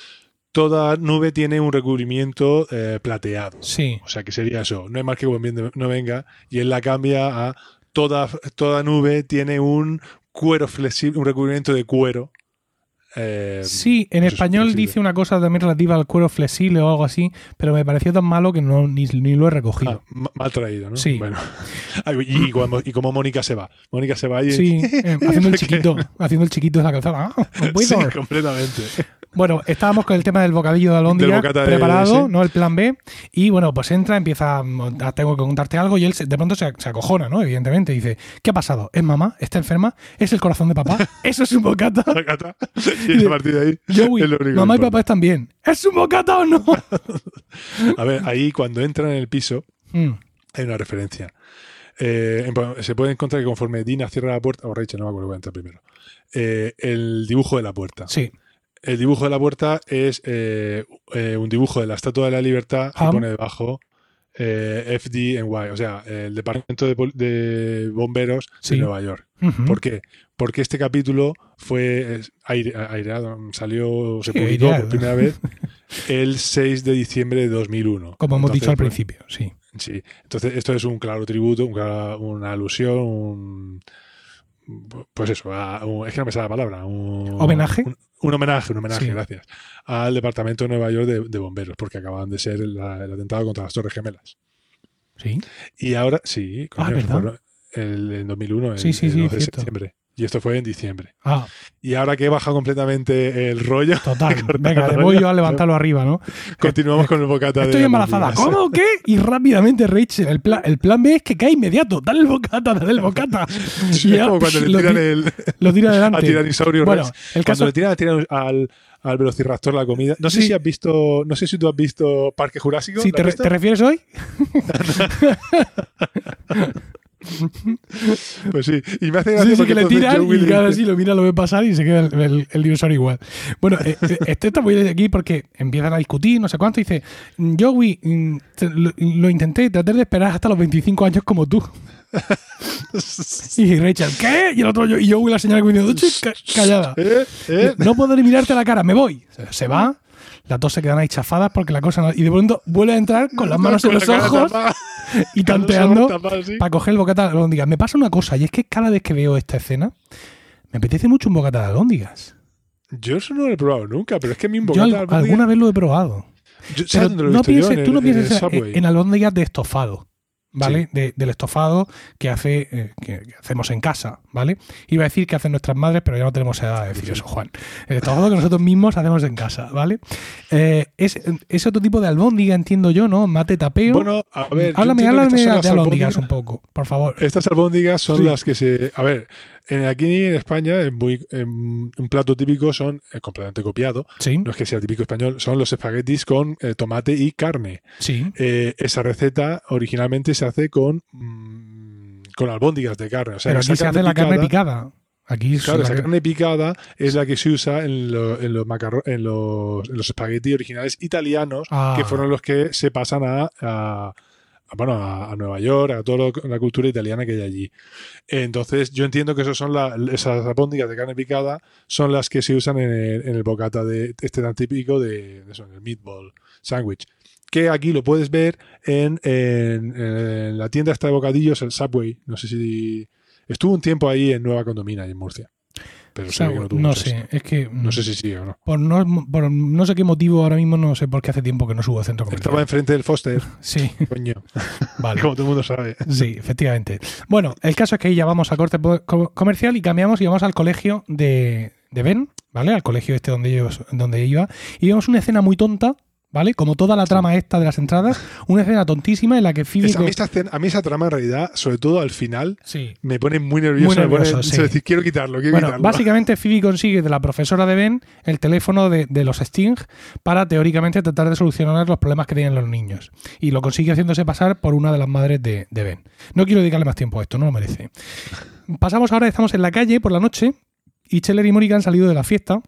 Toda nube tiene un recubrimiento eh, plateado.
Sí.
O sea, que sería eso. No hay mal que buen bien no venga. Y él la cambia a toda, toda nube tiene un cuero flexible, un recubrimiento de cuero. Eh,
Sí, en
pues
español dice una cosa también relativa al cuero flexible o algo así, pero me pareció tan malo que no ni, ni lo he recogido.
Ah, ma- mal traído, ¿no?
Sí.
Bueno. Y, y como, y como Mónica se va. Mónica se va y.
Sí, eh, haciendo el chiquito, haciendo el chiquito de la calzada. Ah.
Sí, completamente.
Bueno, estábamos con el tema del bocadillo de
de-
preparado,
sí.
¿no? El plan B. Y bueno, pues entra, empieza, a, tengo que contarte algo y él se- de pronto se, se acojona, ¿no? Evidentemente. Dice, ¿qué ha pasado? ¿Es mamá? ¿Está enferma? ¿Es el corazón de papá? ¿Eso es un bocata?
Y a partir de ahí.
Joey,
es lo único que
mamá y papá están bien. ¿Es un bocata o no?
A ver, ahí cuando entran en el piso,
Mm,
hay una referencia. Eh, se puede encontrar que conforme Dina cierra la puerta, o Rachel, no me acuerdo, voy a entrar primero. eh, el dibujo de la puerta.
sí.
El dibujo de la puerta es eh, un dibujo de la Estatua de la Libertad que
Ham.
pone debajo eh, FDNY, o sea, el Departamento de, de Bomberos
Sí.
de Nueva York. ¿Por qué? Porque este capítulo fue aire- aireado, salió, se
Sí,
publicó
aireado.
por primera vez el 6 de diciembre de 2001.
Como hemos dicho al
Entonces,
principio, sí.
pues, Sí, entonces esto es un claro tributo, un una alusión, un, pues eso, a- un- es que no me sale la palabra. Un,
¿Homenaje?
Un, un homenaje, un homenaje,
Sí.
gracias. Al Departamento de Nueva York de, de Bomberos, porque acaban de ser la- el atentado contra las Torres Gemelas.
Sí.
Y ahora, sí,
Ah,
fueron el, en 2001, el,
Sí, sí,
el
sí,
12 de septiembre. Y esto fue en diciembre.
Ah,
Y ahora que he bajado completamente el rollo,
total. Venga, le voy yo a levantarlo arriba, ¿no?
continuamos con el bocata de
Estoy embarazada. ¿Cómo? ¿Qué? Y rápidamente Rachel. El plan, el plan B es que cae inmediato. Dale el bocata, dale el bocata.
Sí, es como cuando le tiran
ti-
el,
Lo tira
a
adelante.
Tyrannosaurus
Bueno,
Rex.
el
Cuando
caso.
le tiran a al, al Velociraptor la comida. No sé
Sí.
si has visto, no sé si tú has visto Parque Jurásico.
Sí,
¿Lo
¿te, re- te refieres hoy?
Pues sí. Y me hace gracia
Sí, sí, que le tiran y
le
claro,
dice-
sí, lo mira, lo ve pasar y se queda el, el- el dinosaurio igual. Bueno, eh, eh, este está muy bien aquí porque empiezan a discutir, no sé cuánto, y dice, Joey, mm, lo, lo intenté, traté de esperar hasta los 25 años como tú. Y Rachel, ¿qué? Y el otro, y Joey la como diciendo, "Ch, ca- callada.
¿Eh? ¿Eh?
No puedo ni mirarte a la cara, me voy. Se va. Las dos se quedan ahí chafadas porque la cosa no- y de pronto vuelve a entrar con las manos en los ojos y tanteando para coger el bocata de albóndigas. Me pasa una cosa, y es que cada vez que veo esta escena, me apetece mucho un bocata de albóndigas.
Yo eso no lo he probado nunca, pero es que mi
Yo
bocata
al-
de albóndigas-
alguna vez lo he probado.
yo- ¿sabes
Pero
dónde lo he
no
yo?
pienses,
En
tú no
el-
pienses
en el
en,
Subway.
en albóndigas de estofado, ¿vale? De- del estofado que hace eh, que, que hacemos en casa, ¿vale? Iba a decir que hacen nuestras madres, pero ya no tenemos edad de decir eso, Juan. El estofado que nosotros mismos hacemos en casa, ¿vale? Eh, es, es otro tipo de albóndiga, entiendo yo, ¿no? Mate tapeo.
Bueno, a ver,
háblame, háblame de albóndigas un poco, por favor.
Estas albóndigas son
Sí.
las que se. A ver, en, aquí en España, es muy, em, un plato típico son eh, completamente copiado.
Sí,
No es que sea típico español, son los espaguetis con eh, tomate y carne.
sí.
Eh, esa receta originalmente se hace con, mm, con albóndigas de carne. O sea,
pero aquí se hace la carne picada. Aquí
Claro,
la
esa carne picada es la que se usa en, lo- en los, macarro- en los, en los espagueti originales italianos,
Ah.
que fueron los que se pasan a, bueno, a, Nueva York, a toda la cultura italiana que hay allí. Entonces, yo entiendo que esos son la- esas albóndigas de carne picada son las que se usan en el, en el bocata de este tan típico de, eso, en el meatball sandwich. Que aquí lo puedes ver en, en- en la tienda esta de bocadillos, el Subway. No sé si. Estuvo un tiempo ahí en Nueva Condomina, en Murcia. Pero
o sea,
que no tuvo
no sé, es que
No sé si sigue o no.
por, no, por no sé qué motivo ahora mismo no sé por qué hace tiempo que no subo a centro comercial.
Estaba enfrente del Foster,
Sí,
coño.
vale.
Como todo el mundo sabe.
Sí, efectivamente. Bueno, el caso es que ahí ya vamos a corte comercial y cambiamos y vamos al colegio de, de Ben, ¿vale? Al colegio este donde, ellos, donde iba. Y vemos una escena muy tonta, ¿vale? Como toda la trama esta de las entradas, una escena tontísima en la que Phoebe...
Es- a, mí esa, escena- a mí esa trama en realidad, sobre todo al final,
Sí.
me pone muy nervioso.
Muy
me pone-
sí.
es decir, quiero quitarlo, quiero
Bueno,
quitarlo.
básicamente Phoebe consigue de la profesora de Ben el teléfono de, de los Sting para teóricamente tratar de solucionar los problemas que tienen los niños. Y lo consigue haciéndose pasar por una de las madres de, de Ben. No quiero dedicarle más tiempo a esto, no lo merece. Pasamos ahora, estamos en la calle por la noche y Scheller y Mónica han salido de la fiesta,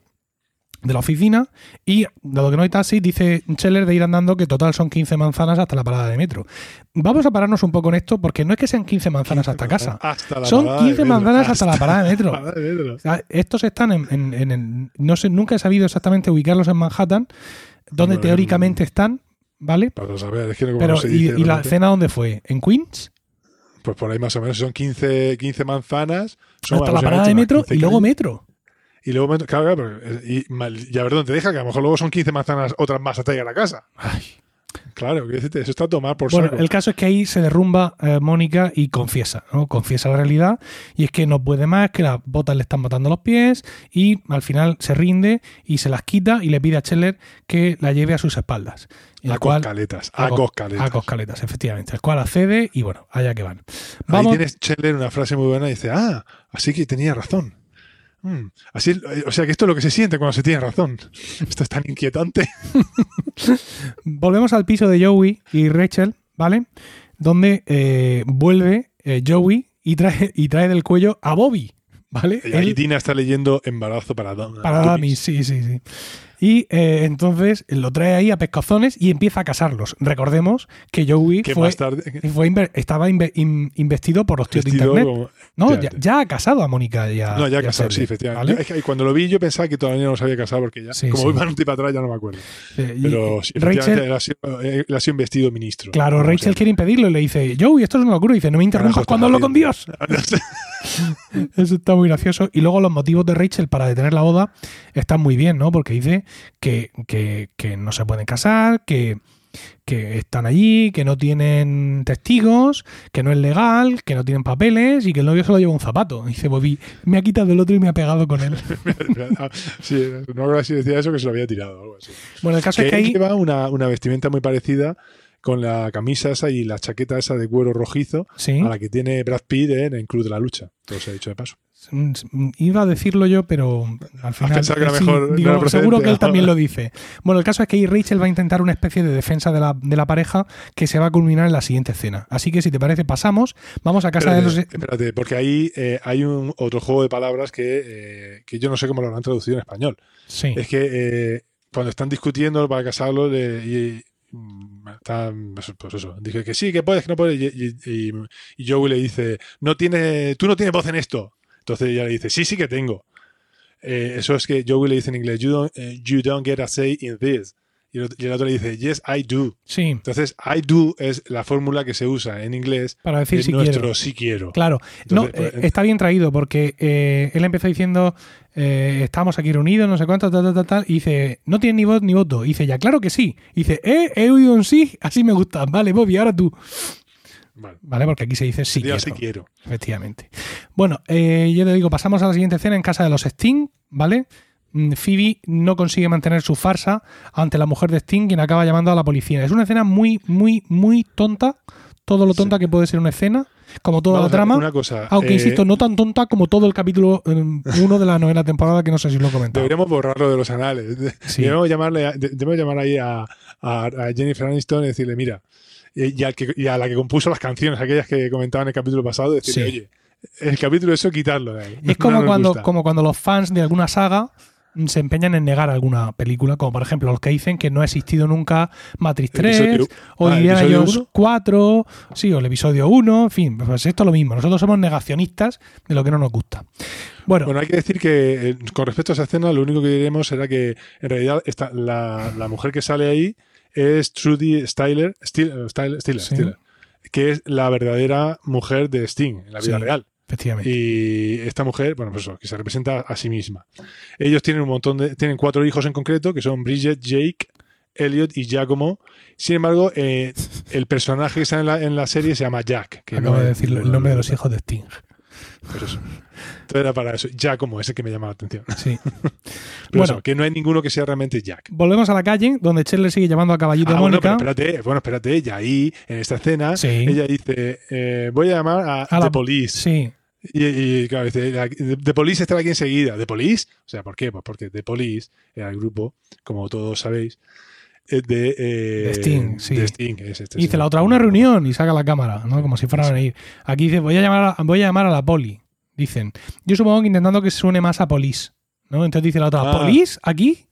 de la oficina, y dado que no hay taxi, dice Scheller de ir andando que total son 15 manzanas hasta la parada de metro. Vamos a pararnos un poco en esto porque no es que sean 15 manzanas hasta casa.
Hasta la
Son
parada de
15
metro.
manzanas hasta la parada de metro.
la parada de metro.
O sea, estos están en, en- no sé, nunca he sabido exactamente ubicarlos en Manhattan, donde
Bueno,
teóricamente están, ¿vale?
Para saber, es que como
Pero
se
y,
dice
y la cena dónde fue? ¿En Queens?
Pues por ahí más o menos, son 15, 15 manzanas. Son
hasta la parada de metro
unas 15
y luego metro.
Y luego claro, claro, pero, eh, y, mal- y a ver dónde te deja, que a lo mejor luego son 15 manzanas, otras más hasta llegar a casa.
Ay.
Claro, decirte, eso está a tomar por
Bueno,
saco.
el caso es que ahí se derrumba eh, Mónica y confiesa, ¿no? Confiesa la realidad y es que no puede más, que las botas le están matando los pies y al final se rinde y se las quita y le pide a Scheller que la lleve a sus espaldas. Y
a
cual-
coscaletas, a,
a co-
coscaletas.
A coscaletas, efectivamente. El cual accede y bueno, allá que van.
Ahí tienes Scheller una frase muy buena y dice, ah, así que tenía razón. Mm, así, es- o sea que esto es lo que se siente cuando se tiene razón. Esto es tan inquietante.
volvemos al piso de Joey y Rachel, ¿vale? Donde eh, vuelve eh, Joey y trae, y trae del cuello a Bobby, ¿vale?
Y ahí Tina está leyendo embarazo para Dom-
para Dummies, sí, sí, sí. Y eh, entonces lo trae ahí a pescazones y empieza a casarlos. Recordemos que Joey
Que
fue,
más tarde
fue inver- estaba inve- in- investido por los tíos de internet.
como-
No, ya, ha casado a Mónica. Ya,
No, ya
y a
casado, sí, efectivamente.
¿vale?
Yo- es que cuando lo vi yo pensaba que todavía no se había casado porque ya,
Sí,
como
sí.
iban un tipo atrás ya no me acuerdo.
Eh,
Pero
Rachel,
efectivamente, él ha sido, eh, él ha sido investido ministro.
claro,
O sea,
Rachel quiere impedirlo y le dice, Joey, esto es una locura. Y dice, no me interrumpas cuando hablo con Dios. Eso está muy gracioso. Y luego los motivos de Rachel para detener la boda están muy bien, ¿no? Porque dice que, que- que no se pueden casar, que, que están allí, que no tienen testigos, que no es legal, que no tienen papeles y que el novio solo lleva un zapato. Y dice Bobby, me ha quitado el otro y me ha pegado con él.
sí, no creo si decía eso que se lo había tirado o algo así.
Bueno, el caso
Que
es que ahí...
lleva una, una vestimenta muy parecida con la camisa esa y la chaqueta esa de cuero rojizo
Sí,
a la que tiene Brad Pitt en el Club de la Lucha. Todo se ha dicho de paso.
Iba a decirlo yo, pero al final...
pensado que era
sí,
mejor no
digo,
era procedente,
seguro que él también lo dice. Bueno, el caso es que ahí Rachel va a intentar una especie de defensa de la, de la pareja que se va a culminar en la siguiente escena. Así que si te parece, pasamos, vamos a casa de los...
Espérate, porque ahí eh, hay un otro juego de palabras que, eh, que yo no sé cómo lo habrán traducido en español.
Sí.
Es que eh, cuando están discutiendo para casarlo y, mm, pues, pues eso, dije que sí, que puedes, que no puedes. Y- y Joey le dice, no tiene, tú no tienes voz en esto. Entonces ella le dice, sí, sí que tengo. eh, eso es que Joey le dice en inglés, you don't, eh, you don't get a say in this. Y el, y el otro le dice, yes, I do.
Sí,
Entonces, I do es la fórmula que se usa en inglés
para decir
de
si
nuestro
quiero.
sí quiero.
Claro,
Entonces,
no, eh,
pues,
está bien traído porque eh, él empezó diciendo, eh, estamos aquí reunidos, no sé cuánto, tal, tal, tal, tal, y dice, no tiene ni voz ni voto. Y dice, ya, claro que sí. Y dice, eh, he oído un sí, así me gusta. Vale, Bobby, ahora tú.
Vale.
Vale, porque aquí se dice sí quiero.
sí quiero.
Efectivamente. Bueno, eh, yo te digo, pasamos a la siguiente escena en casa de los Sting, ¿vale? Mm, Phoebe no consigue mantener su farsa ante la mujer de Sting, quien acaba llamando a la policía. Es una escena muy, muy, muy tonta. Todo lo tonta que puede ser una escena, como toda
Vamos
la trama.
Una cosa.
Aunque,
eh,
insisto, no tan tonta como todo el capítulo 1 de la novena temporada, que no sé si lo he comentado.
Deberíamos borrarlo de los anales.
Sí.
Debemos, llamarle debemos llamar ahí a, a- a Jennifer Aniston y decirle, mira, y, al que- y a la que compuso las canciones, aquellas que comentaba en el capítulo pasado, decirle,
Sí.
oye, el capítulo eso quitarlo de ahí.
Es como,
No
cuando, como cuando los fans de alguna saga se empeñan en negar alguna película, como por ejemplo los que dicen que no ha existido nunca Matrix 3
Episodio-
o
ah, ¿el
Indiana Jones
uno?
4, sí, o el episodio 1, en fin, pues esto es lo mismo. Nosotros somos negacionistas de lo que no nos gusta. Bueno,
Bueno, hay que decir que eh, con respecto a esa escena, lo único que diremos será que en realidad esta, la, la mujer que sale ahí es Trudy Styler, Stiller, Styler, Stiller,
Sí.
Stiller, que es la verdadera mujer de Sting en la vida
Sí.
real.
Efectivamente.
Y esta mujer, bueno, pues eso, que se representa a sí misma. Ellos tienen un montón de, tienen cuatro hijos en concreto, que son Bridget, Jake, Elliot y Giacomo. Sin embargo, eh, el personaje que está en la, en la serie se llama Jack. Que
Acabo
no
de decir el nombre de los hijos de Sting.
Pues eso. Entonces era para eso. Giacomo, ese que me llama la atención.
Sí.
Pero
Bueno.
eso, que no hay ninguno que sea realmente Jack.
Volvemos a la calle, donde Chandler sigue llamando a Caballito
Ah,
a
bueno,
Mónica.
pero espérate, bueno, espérate, ya ahí, en esta escena,
Sí.
ella dice, eh, voy a llamar a,
A la-
The Police.
sí,
Y, y, claro, dice, The Police estará aquí enseguida. ¿The Police? O sea, ¿por qué? Pues porque The Police era el grupo, como todos sabéis, de, eh,
De Sting, sí.
de Sting, es este,
dice la otra, una reunión y saca la cámara, ¿no? Como si fueran a ir. Aquí dice, voy a llamar a, voy a llamar a la poli. Dicen. Yo supongo que intentando que suene más a polis. ¿No? Entonces dice la otra,
Ah.
¿polis? ¿Aquí?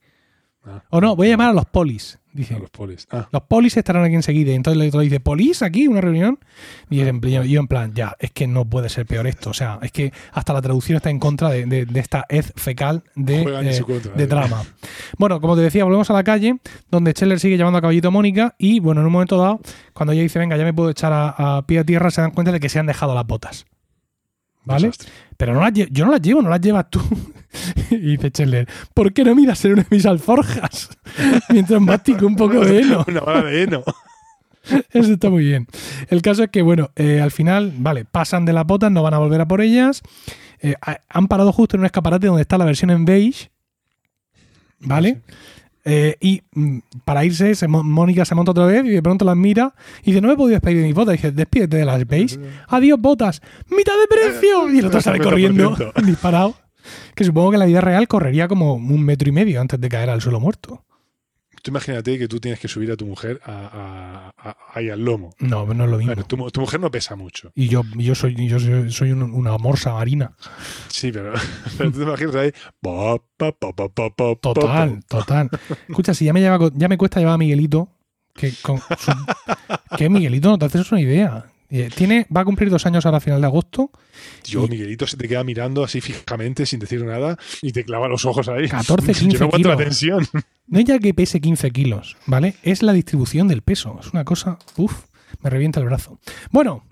Ah,
O no, voy a llamar a los polis. Dice.
a los polis. Ah,
Los polis estarán aquí enseguida. Entonces el otro dice, ¿polis aquí? ¿Una reunión? Y yo en, plan- yo en plan, ya, es que no puede ser peor esto. O sea, es que hasta la traducción está en contra de, de- de esta hez fecal de, eh,
contra,
de
eh.
trama. Bueno, como te decía, volvemos a la calle, donde Scheller sigue llamando a Caballito Mónica y, bueno, en un momento dado, cuando ella dice, venga, ya me puedo echar a, a pie a tierra, se dan cuenta de que se han dejado las botas. ¿Vale?
desastre.
Pero no las yo no las llevo, no las llevas tú. y dice Scheller, ¿por qué no miras en una de mis alforjas? Mientras mastico un poco de heno.
Una bala de heno.
Eso está muy bien. El caso es que, bueno, eh, al final, vale, pasan de las botas, no van a volver a por ellas. Eh, ha- han parado justo en un escaparate donde está la versión en beige. ¿Vale? Eh, y mm, para irse, se Mónica se monta otra vez y de pronto las mira y dice: No me he podido despedir de mis botas. Y dice: Despídete de las beige. Adiós, botas. ¡Mitad de precio! Y el otro sale
50%.
corriendo, disparado. Que supongo que en la vida real correría como un metro y medio antes de caer al suelo muerto.
Tú imagínate que tú tienes que subir a tu mujer a, a- a- ahí al lomo.
No, no es lo mismo.
Bueno, tu, tu mujer no pesa mucho.
Y yo, yo soy, yo soy, soy un- una morsa marina.
Sí, pero, pero tú te imaginas ahí.
Total, total. Escucha, si ya me, lleva, ya me cuesta llevar a Miguelito, que con su- que Miguelito no te haces una idea. Eh, Tiene, va a cumplir dos años ahora a final de agosto.
Yo,
Y-
Miguelito se te queda mirando así fijamente sin decir nada y te clava los ojos ahí.
14,
Yo
15
no aguanto la
kilos.
tensión.
No es ya que pese 15 kilos, ¿vale? Es la distribución del peso. Es una cosa, uff, me revienta el brazo. Bueno,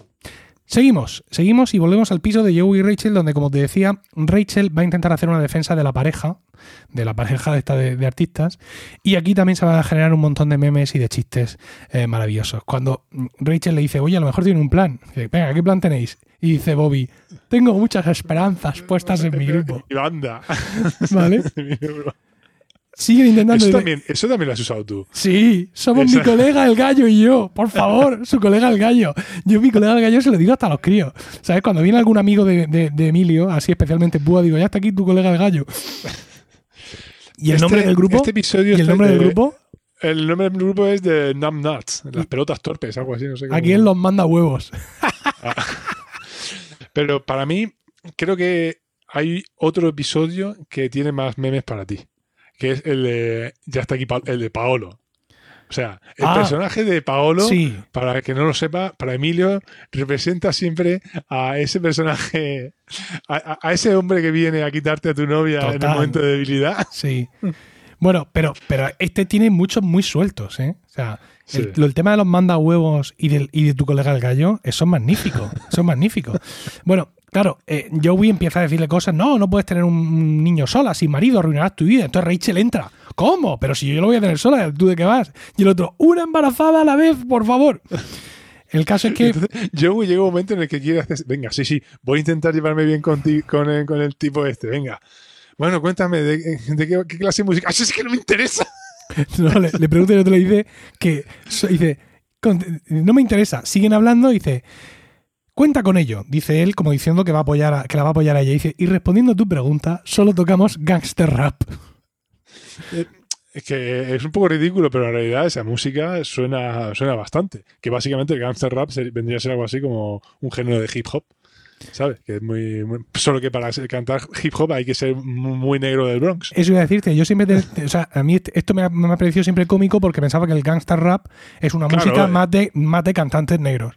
seguimos, seguimos y volvemos al piso de Joey y Rachel, donde, como te decía, Rachel va a intentar hacer una defensa de la pareja, de la pareja de esta de, de artistas, y aquí también se van a generar un montón de memes y de chistes eh, maravillosos. Cuando Rachel le dice, oye, a lo mejor tiene un plan, dice, venga, ¿qué plan tenéis? Y dice Bobby, tengo muchas esperanzas puestas en mi grupo,
Y banda.
¿vale? Siguen intentando...
Eso también, eso también lo has usado tú.
Sí, somos
Esa-
mi colega el gallo y yo. Por favor, su colega el gallo. Yo mi colega el gallo se lo digo hasta a los críos. ¿Sabes? Cuando viene algún amigo de, de- de Emilio, así especialmente Púa, digo, ya está aquí tu colega el gallo. ¿Y el
Este-
nombre del grupo?
Este episodio
¿Y el nombre del
de-
grupo?
El nombre del grupo es de Numb Nuts, las pelotas torpes, algo así, no sé cómo.
Aquí él los manda huevos.
Pero para mí, creo que hay otro episodio que tiene más memes para ti. Que es el de. Ya está aquí, el de Paolo. O sea, el
Ah,
personaje de Paolo,
Sí.
para el que no lo sepa, para Emilio, representa siempre a ese personaje, a, ese hombre que viene a quitarte a tu novia en el momento de debilidad.
Sí. Bueno, pero, pero este tiene muchos muy sueltos, ¿eh? O sea, el,
Sí.
el tema de los manda huevos y, del, y de tu colega el gallo, eso es magnífico. Eso es magnífico. Bueno, claro, eh, Joey empieza a decirle cosas, no, no puedes tener un niño sola, sin marido, arruinarás tu vida. Entonces Rachel entra, ¿cómo? Pero si yo lo voy a tener sola, ¿tú de qué vas? Y el otro, una embarazada a la vez, por favor. El caso es que
Entonces, Joey llega un momento en el que quiere hacer. Venga, sí, sí, voy a intentar llevarme bien con, el, con el tipo este, venga. Bueno, cuéntame, ¿de, de qué, qué clase de música? ¡Ah, es que no me interesa!
No, le, le pregunta y el otro le dice que dice "Con- no me interesa. Siguen hablando y dice cuenta con ello. Dice él como diciendo que va a apoyar a- que la va a apoyar a ella. Dice y respondiendo a tu pregunta solo tocamos gangster rap.
Es que es un poco ridículo, pero en realidad esa música suena, suena bastante. Que básicamente el gangster rap vendría a ser algo así como un género de hip hop. ¿Sabes? Que es muy, muy- Solo que para cantar hip hop hay que ser mu- muy negro del Bronx.
Eso iba a decirte. Yo siempre te- o sea a mí este- esto me ha, me ha parecido siempre cómico porque pensaba que el gangster rap es una
Claro,
música
eh.
más de más de cantantes negros.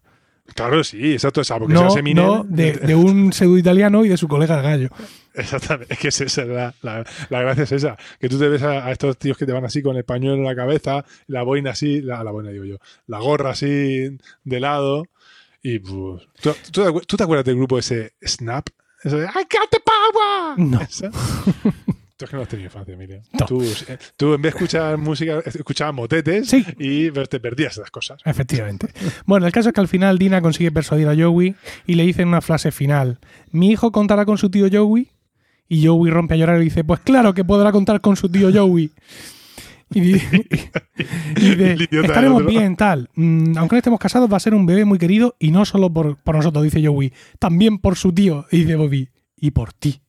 Claro, sí, exacto. O sea, porque
No,
Eminem,
no de, de un pseudo italiano y de su colega el gallo.
Exactamente, es que es esa, la, la- la gracia es esa, que tú te ves a, a estos tíos que te van así con el pañuelo en la cabeza, la boina así, la, la boina digo yo, la gorra así de lado, y pues, ¿tú, tú tú te acuerdas del grupo ese Snap? Eso de, I got the power.
No.
Tú es que no has tenido infancia, Emilio.
No.
Tú, eh, tú en vez de escuchar música, escuchabas motetes
Sí.
y te perdías esas cosas.
Efectivamente. Bueno, el caso es que al final Dina consigue persuadir a Joey y le dice en una frase final: Mi hijo contará con su tío Joey. Y Joey rompe a llorar y dice: Pues claro que podrá contar con su tío Joey. Y, y dice,
El idiota
estaremos bien, tal. Mm, aunque no estemos casados, va a ser un bebé muy querido y no solo por, por nosotros, dice Joey, también por su tío, y dice Bobby, y por ti.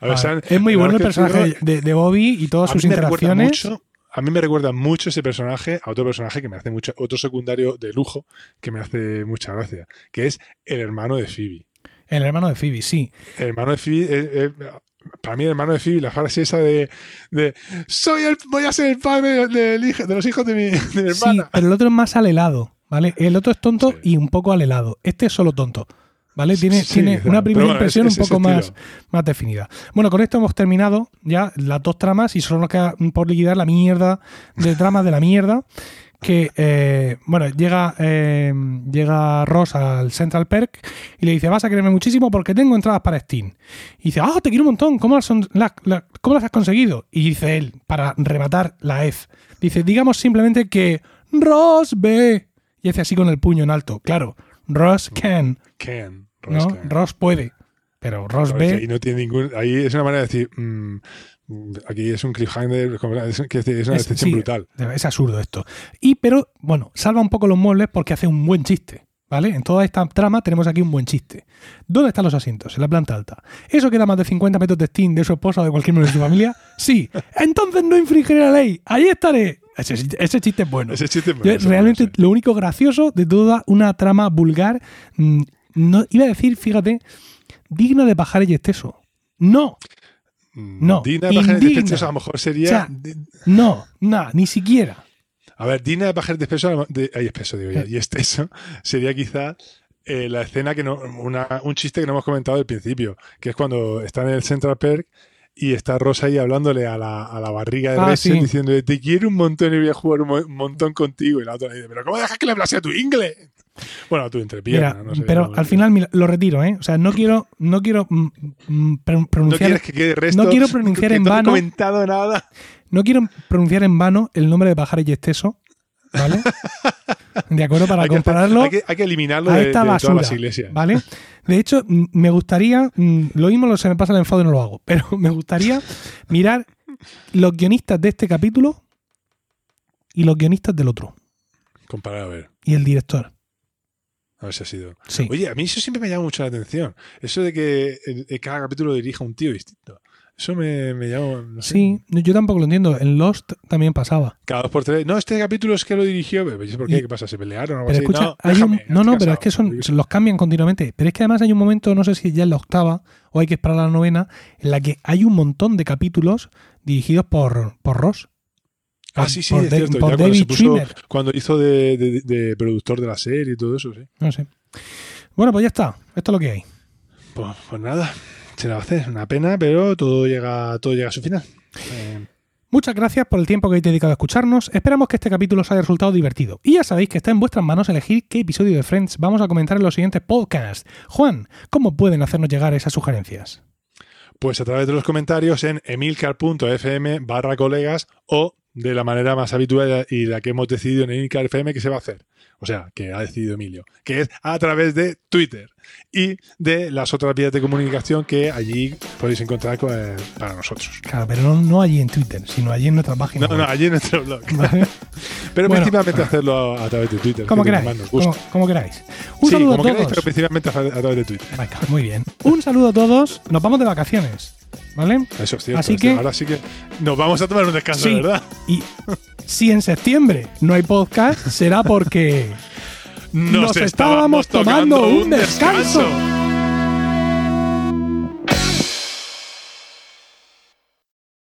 A ver, San-
es muy bueno el personaje de, de Bobby y todas sus interacciones.
a mí me recuerda mucho ese personaje a otro personaje que me hace mucho, otro secundario de lujo que me hace mucha gracia, que es el hermano de Phoebe.
El hermano de Phoebe, sí.
El hermano de Phoebe, eh, eh, para mí el hermano de Phoebe, la frase esa de, de soy el, voy a ser el padre de los hijos de mi, de mi
Sí,
hermana.
pero el otro es más alelado, ¿vale? El otro es tonto
Sí.
y un poco alelado. Este es solo tonto, ¿vale? Tiene,
Sí,
tiene una primera
bueno,
impresión
es- es
un poco más, más definida. Bueno, con esto hemos terminado ya las dos tramas y solo nos queda por liquidar la mierda de tramas de la mierda. Que, eh, bueno, llega, eh, llega Ross al Central Perk y le dice, vas a quererme muchísimo porque tengo entradas para Steam. Y dice, ah, te quiero un montón, ¿cómo las, son- la- la- ¿cómo las has conseguido? Y dice él, para rematar la F, dice, digamos simplemente que Ross ve. Y hace así con el puño en alto. Claro, Ross can. ¿no?
Ross Ken.
Ross puede. Pero Ross
Claro, que ahí
ve.
no tiene ningún. Ahí es una manera de decir. mm, aquí es un cliffhanger, es, una decepción
sí,
brutal.
Es absurdo esto. Y pero, bueno, salva un poco los muebles porque hace un buen chiste. ¿Vale? En toda esta trama tenemos aquí un buen chiste. ¿Dónde están los asientos? En la planta alta. ¿Eso queda más de 50 metros de Steam de su esposa o de cualquier miembro de su familia? Sí. Entonces no infringiré la ley. Ahí estaré. Ese, ese chiste es bueno.
Ese chiste es bueno,
realmente
bueno, sí.
lo único gracioso de toda una trama vulgar, mm, no, iba a decir, fíjate, digno de pajar y exceso. No,
Mm,
no,
Dina de Pajares a lo mejor sería.
O sea,
di-
no, nada, ni siquiera.
a ver, Dina de Pajares De, ay, espeso, digo ya. Y esteso sería quizá eh, la escena que no. Una, un chiste que no hemos comentado al principio, que es cuando está en el Central Perk y está Rosa ahí hablándole a la, a la barriga de
Ah,
Rachel
sí.
diciéndole te quiero un montón y voy a jugar un, mo- un montón contigo. Y la otra le dice, pero ¿cómo dejas que le hablase a tu inglés? Bueno, a tu entrepierna.
Mira,
no sé,
pero
no-
al final mira, lo retiro, ¿eh? O sea, no quiero, no quiero mm, mm, pro-
No
pronunciar,
quieres que quede resto.
no quiero pronunciar
que
en
no
vano.
comentado nada.
no quiero pronunciar en vano el nombre de Pajares y Esteso, ¿vale? De acuerdo, para
hay, que hacer-
compararlo
hay, que, hay que eliminarlo
a
de,
esta
de
basura,
todas las iglesias.
¿vale? De hecho, me gustaría, lo mismo lo- se me pasa el enfado y no lo hago, pero me gustaría mirar los guionistas de este capítulo y los guionistas del otro
Comparar a ver.
y el director.
A ver si ha sido.
Sí.
Oye, a mí eso siempre me llama mucho la atención. Eso de que cada capítulo dirija un tío distinto. Eso me, me llama. no sé.
Sí, yo tampoco lo entiendo. En Lost también pasaba.
Cada dos por tres. No, este capítulo es que lo dirigió. ¿Por qué? ¿Qué pasa? ¿Se pelearon o algo
Pero
así?
escucha,
no,
hay un-
déjame,
no, pero es que son, los cambian continuamente. Pero es que además hay un momento, no sé si ya es la octava o hay que esperar a la novena, en la que hay un montón de capítulos dirigidos por, por Ross.
Ah, sí, sí,
por
es
Da-
cierto.
por
Ya cuando,
David
se puso,
Schwimmer.
cuando hizo de, de- de productor de la serie y todo eso, sí.
No sé. Bueno, pues ya está. Esto es lo que hay.
Pues, pues nada, se la va a hacer. Una pena, pero todo llega, todo llega a su final. Eh,
Muchas gracias por el tiempo que habéis dedicado a escucharnos. Esperamos que este capítulo os haya resultado divertido. Y ya sabéis que está en vuestras manos elegir qué episodio de Friends vamos a comentar en los siguientes podcasts. Juan, ¿cómo pueden hacernos llegar esas sugerencias?
pues a través de los comentarios en emilcar.fm barra colegas o de la manera más habitual y la que hemos decidido en Emilcar FM que se va a hacer. O sea, que ha decidido Emilio, que es a través de Twitter y de las otras vías de comunicación que allí podéis encontrar con- eh, para nosotros.
Claro, pero no, no allí en Twitter, sino allí en nuestra página.
No, no, allí en nuestro blog.
¿Vale?
Pero
Bueno.
principalmente hacerlo a, a través de Twitter.
Como
que
queráis.
más nos gusta.
Como, como queráis. Un
sí,
saludo
como
a
queráis,
todos.
pero principalmente a, a través de Twitter.
Venga, muy bien. Un saludo a todos. Nos vamos de vacaciones. ¿Vale?
Eso es cierto.
Así que-.
Ahora sí que nos vamos a tomar un descanso,
Sí.
¿verdad?
Y si en septiembre no hay podcast, será porque
Nos, estábamos tomando un descanso.